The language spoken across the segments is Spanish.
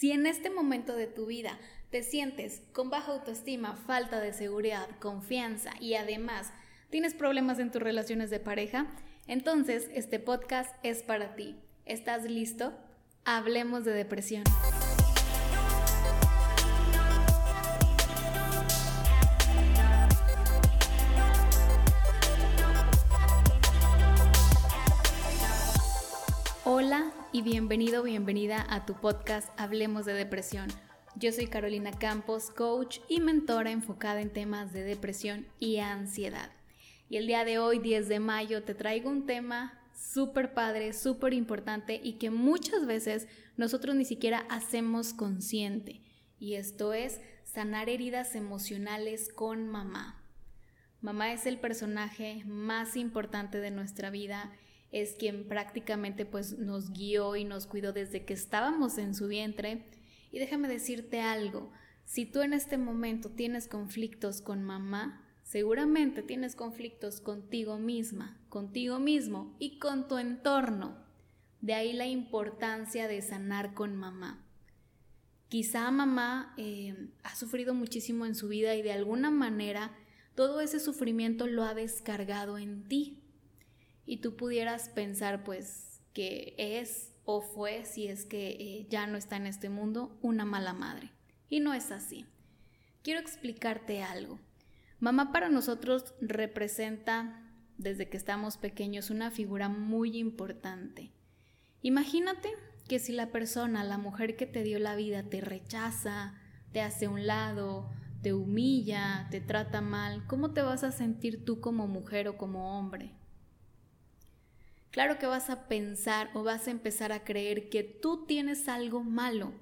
Si en este momento de tu vida te sientes con baja autoestima, falta de seguridad, confianza y además tienes problemas en tus relaciones de pareja, entonces este podcast es para ti. ¿Estás listo? Hablemos de depresión. Bienvenido, bienvenida a tu podcast Hablemos de Depresión. Yo soy Carolina Campos, coach y mentora enfocada en temas de depresión y ansiedad. Y el día de hoy, 10 de mayo, te traigo un tema súper padre, súper importante y que muchas veces nosotros ni siquiera hacemos consciente. Y esto es sanar heridas emocionales con mamá. Mamá es el personaje más importante de nuestra vida es quien prácticamente pues nos guió y nos cuidó desde que estábamos en su vientre. Y déjame decirte algo, si tú en este momento tienes conflictos con mamá, seguramente tienes conflictos contigo misma, contigo mismo y con tu entorno. De ahí la importancia de sanar con mamá. Quizá mamá eh, ha sufrido muchísimo en su vida y de alguna manera todo ese sufrimiento lo ha descargado en ti y tú pudieras pensar pues que es o fue, si es que eh, ya no está en este mundo, una mala madre. Y no es así. Quiero explicarte algo. Mamá para nosotros representa, desde que estamos pequeños, una figura muy importante. Imagínate que si la persona, la mujer que te dio la vida, te rechaza, te hace un lado, te humilla, te trata mal, ¿cómo te vas a sentir tú como mujer o como hombre? Claro que vas a pensar o vas a empezar a creer que tú tienes algo malo,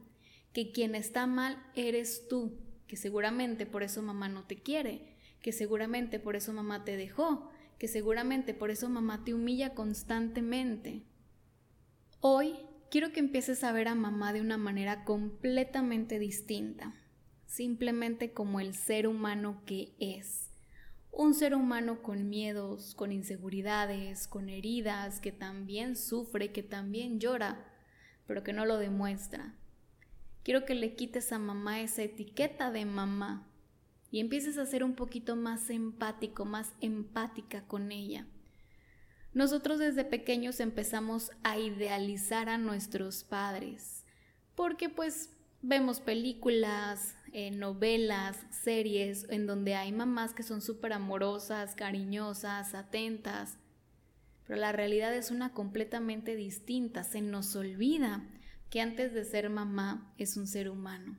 que quien está mal eres tú, que seguramente por eso mamá no te quiere, que seguramente por eso mamá te dejó, que seguramente por eso mamá te humilla constantemente. Hoy quiero que empieces a ver a mamá de una manera completamente distinta, simplemente como el ser humano que es un ser humano con miedos, con inseguridades, con heridas, que también sufre, que también llora, pero que no lo demuestra. Quiero que le quites a mamá esa etiqueta de mamá y empieces a ser un poquito más empático, más empática con ella. Nosotros desde pequeños empezamos a idealizar a nuestros padres, porque pues vemos películas, eh, novelas, series en donde hay mamás que son súper amorosas, cariñosas, atentas, pero la realidad es una completamente distinta. Se nos olvida que antes de ser mamá es un ser humano.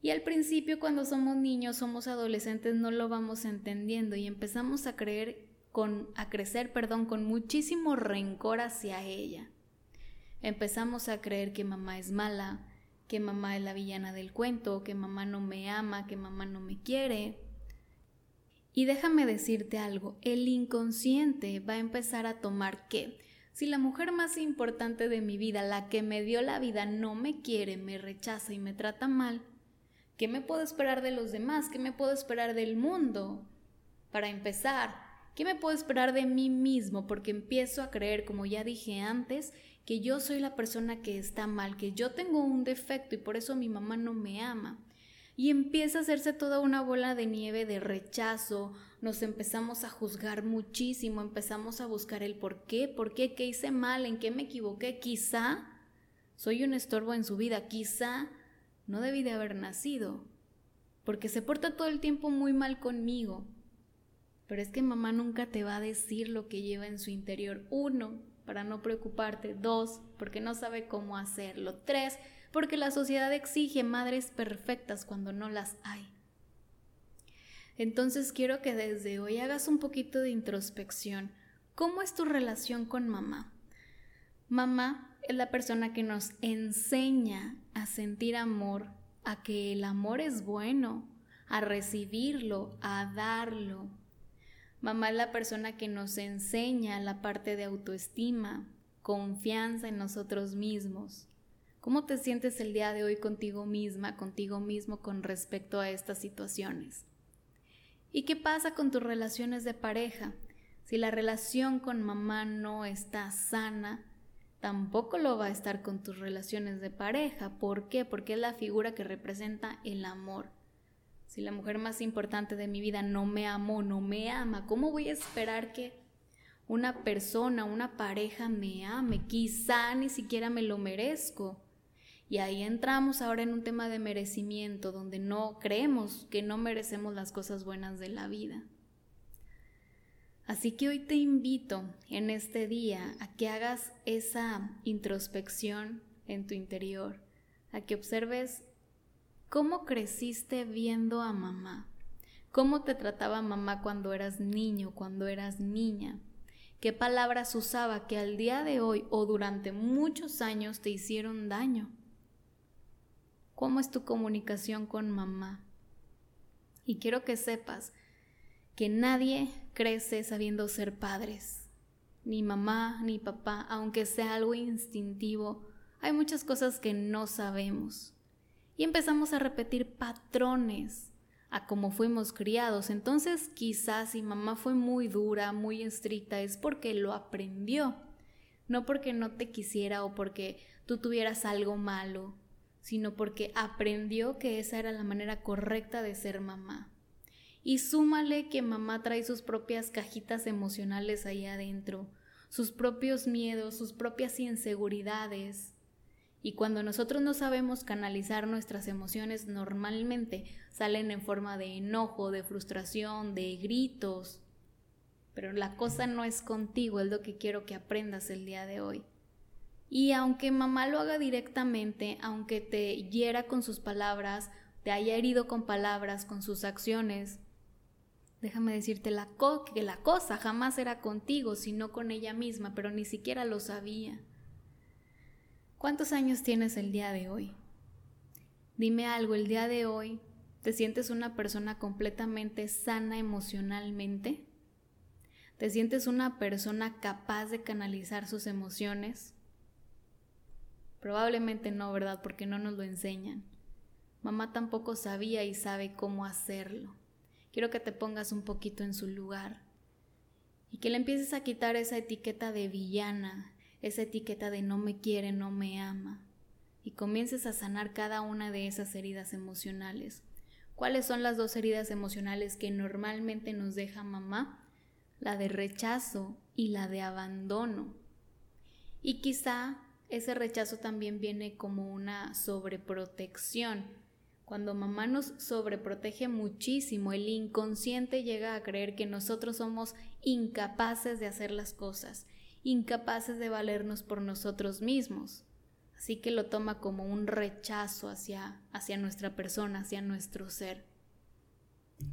Y al principio cuando somos niños, somos adolescentes, no lo vamos entendiendo y empezamos a creer con a crecer, perdón, con muchísimo rencor hacia ella. Empezamos a creer que mamá es mala, que mamá es la villana del cuento, que mamá no me ama, que mamá no me quiere. Y déjame decirte algo, el inconsciente va a empezar a tomar que si la mujer más importante de mi vida, la que me dio la vida, no me quiere, me rechaza y me trata mal, ¿qué me puedo esperar de los demás? ¿Qué me puedo esperar del mundo? Para empezar, ¿qué me puedo esperar de mí mismo? Porque empiezo a creer, como ya dije antes, que yo soy la persona que está mal, que yo tengo un defecto y por eso mi mamá no me ama. Y empieza a hacerse toda una bola de nieve de rechazo, nos empezamos a juzgar muchísimo, empezamos a buscar el por qué, por qué, qué hice mal, en qué me equivoqué, quizá soy un estorbo en su vida, quizá no debí de haber nacido, porque se porta todo el tiempo muy mal conmigo. Pero es que mamá nunca te va a decir lo que lleva en su interior. Uno, para no preocuparte. Dos, porque no sabe cómo hacerlo. Tres, porque la sociedad exige madres perfectas cuando no las hay. Entonces quiero que desde hoy hagas un poquito de introspección. ¿Cómo es tu relación con mamá? Mamá es la persona que nos enseña a sentir amor, a que el amor es bueno, a recibirlo, a darlo, Mamá es la persona que nos enseña la parte de autoestima, confianza en nosotros mismos. ¿Cómo te sientes el día de hoy contigo misma, contigo mismo con respecto a estas situaciones? ¿Y qué pasa con tus relaciones de pareja? Si la relación con mamá no está sana, tampoco lo va a estar con tus relaciones de pareja. ¿Por qué? Porque es la figura que representa el amor. Si la mujer más importante de mi vida no me amó, no me ama, ¿cómo voy a esperar que una persona, una pareja me ame? Quizá ni siquiera me lo merezco. Y ahí entramos ahora en un tema de merecimiento, donde no creemos que no merecemos las cosas buenas de la vida. Así que hoy te invito en este día a que hagas esa introspección en tu interior, a que observes cómo creciste viendo a mamá, cómo te trataba mamá cuando eras niño, cuando eras niña, qué palabras usaba que al día de hoy o durante muchos años te hicieron daño. ¿Cómo es tu comunicación con mamá? Y quiero que sepas que nadie crece sabiendo ser padres, ni mamá ni papá, aunque sea algo instintivo, hay muchas cosas que no sabemos. Y empezamos a repetir patrones a cómo fuimos criados. Entonces quizás si mamá fue muy dura, muy estricta, es porque lo aprendió, no porque no te quisiera o porque tú tuvieras algo malo, sino porque aprendió que esa era la manera correcta de ser mamá. Y súmale que mamá trae sus propias cajitas emocionales ahí adentro, sus propios miedos, sus propias inseguridades. Y cuando nosotros no sabemos canalizar nuestras emociones, normalmente salen en forma de enojo, de frustración, de gritos. Pero la cosa no es contigo, es lo que quiero que aprendas el día de hoy. Y aunque mamá lo haga directamente, aunque te hiera con sus palabras, te haya herido con palabras, con sus acciones, Déjame decirte la que la cosa jamás era contigo, sino con ella misma, pero ni siquiera lo sabía. ¿Cuántos años tienes el día de hoy? Dime algo, el día de hoy, ¿te sientes una persona completamente sana emocionalmente? ¿Te sientes una persona capaz de canalizar sus emociones? Probablemente no, ¿verdad? Porque no nos lo enseñan. Mamá tampoco sabía y sabe cómo hacerlo. Quiero que te pongas un poquito en su lugar y que le empieces a quitar esa etiqueta de villana, esa etiqueta de no me quiere, no me ama, y comiences a sanar cada una de esas heridas emocionales. ¿Cuáles son las dos heridas emocionales que normalmente nos deja mamá? La de rechazo y la de abandono. Y quizá ese rechazo también viene como una sobreprotección cuando mamá nos sobreprotege muchísimo, el inconsciente llega a creer que nosotros somos incapaces de hacer las cosas, incapaces de valernos por nosotros mismos. Así que lo toma como un rechazo hacia, hacia nuestra persona, hacia nuestro ser.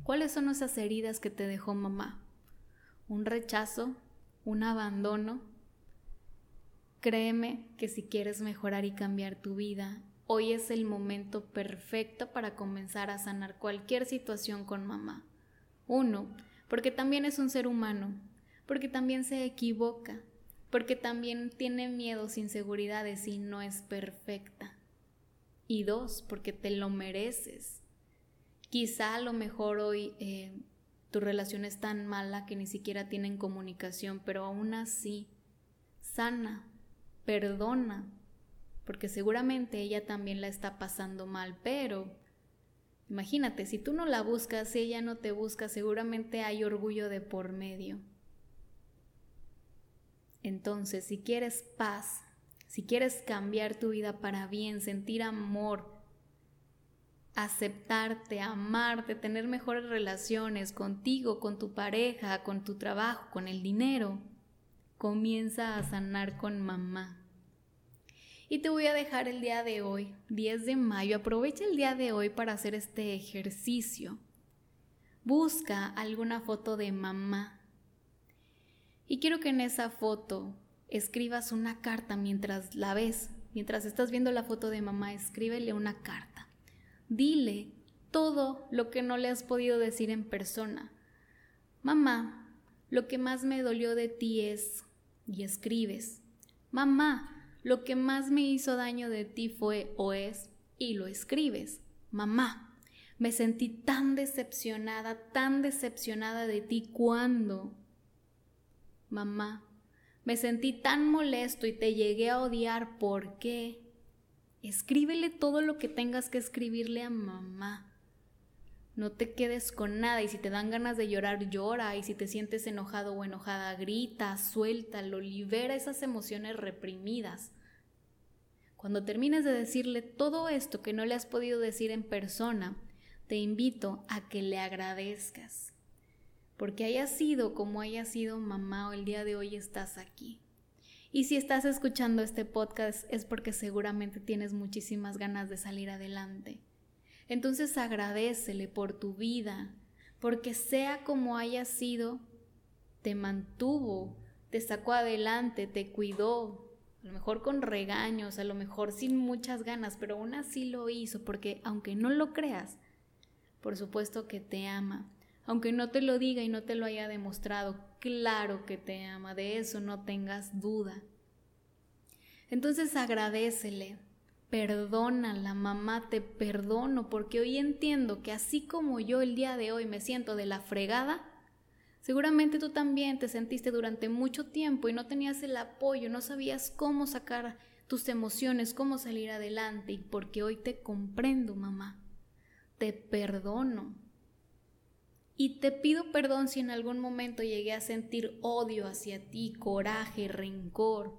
¿Cuáles son esas heridas que te dejó mamá? ¿Un rechazo? ¿Un abandono? Créeme que si quieres mejorar y cambiar tu vida, Hoy es el momento perfecto para comenzar a sanar cualquier situación con mamá. Uno, porque también es un ser humano, porque también se equivoca, porque también tiene miedos, inseguridades y no es perfecta. Y dos, porque te lo mereces. Quizá a lo mejor hoy eh, tu relación es tan mala que ni siquiera tienen comunicación, pero aún así, sana, perdona, porque seguramente ella también la está pasando mal, pero imagínate, si tú no la buscas, si ella no te busca, seguramente hay orgullo de por medio. Entonces, si quieres paz, si quieres cambiar tu vida para bien, sentir amor, aceptarte, amarte, tener mejores relaciones contigo, con tu pareja, con tu trabajo, con el dinero, comienza a sanar con mamá. Y te voy a dejar el día de hoy, 10 de mayo. Aprovecha el día de hoy para hacer este ejercicio. Busca alguna foto de mamá. Y quiero que en esa foto escribas una carta mientras la ves. Mientras estás viendo la foto de mamá, escríbele una carta. Dile todo lo que no le has podido decir en persona. Mamá, lo que más me dolió de ti es... y escribes. Mamá, lo que más me hizo daño de ti fue o es, y lo escribes, mamá. Me sentí tan decepcionada, tan decepcionada de ti cuando, mamá, Me sentí tan molesto y te llegué a odiar. ¿Por qué? Escríbele todo lo que tengas que escribirle a mamá. No te quedes con nada y si te dan ganas de llorar, llora y si te sientes enojado o enojada, grita, suéltalo, libera esas emociones reprimidas. Cuando termines de decirle todo esto que no le has podido decir en persona, te invito a que le agradezcas. Porque haya sido como haya sido mamá o el día de hoy estás aquí. Y si estás escuchando este podcast es porque seguramente tienes muchísimas ganas de salir adelante. Entonces agradecele por tu vida, porque sea como haya sido, te mantuvo, te sacó adelante, te cuidó, a lo mejor con regaños, a lo mejor sin muchas ganas, pero aún así lo hizo, porque aunque no lo creas, por supuesto que te ama. Aunque no te lo diga y no te lo haya demostrado, claro que te ama, de eso no tengas duda. Entonces agradecele, perdónala, mamá, te perdono, porque hoy entiendo que así como yo el día de hoy me siento de la fregada, seguramente tú también te sentiste durante mucho tiempo y no tenías el apoyo, no sabías cómo sacar tus emociones, cómo salir adelante, y porque hoy te comprendo, mamá, te perdono. Y te pido perdón si en algún momento llegué a sentir odio hacia ti, coraje, rencor.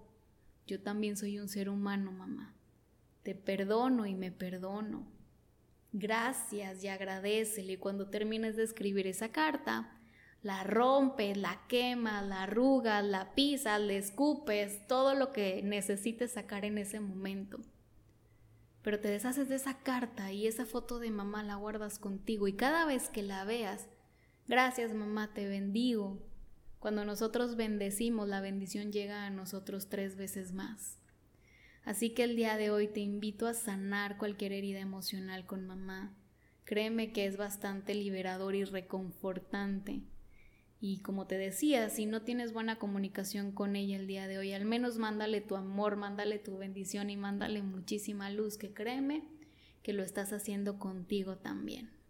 Yo también soy un ser humano, mamá. Te perdono y me perdono. Gracias y agradecele. Cuando termines de escribir esa carta, la rompes, la quemas, la arrugas, la pisas, le escupes, todo lo que necesites sacar en ese momento. Pero te deshaces de esa carta y esa foto de mamá la guardas contigo y cada vez que la veas, Gracias mamá, te bendigo. Cuando nosotros bendecimos, la bendición llega a nosotros tres veces más. Así que el día de hoy te invito a sanar cualquier herida emocional con mamá. Créeme que es bastante liberador y reconfortante. Y como te decía, si no tienes buena comunicación con ella el día de hoy, al menos mándale tu amor, mándale tu bendición y mándale muchísima luz, que créeme que lo estás haciendo contigo también.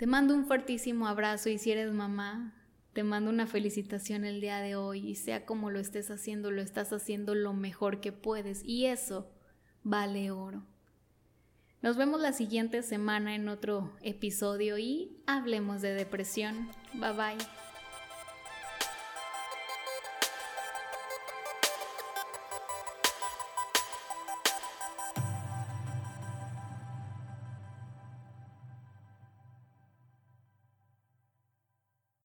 Te mando un fuertísimo abrazo y si eres mamá, te mando una felicitación el día de hoy y sea como lo estés haciendo, lo estás haciendo lo mejor que puedes y eso vale oro. Nos vemos la siguiente semana en otro episodio y hablemos de depresión. Bye bye.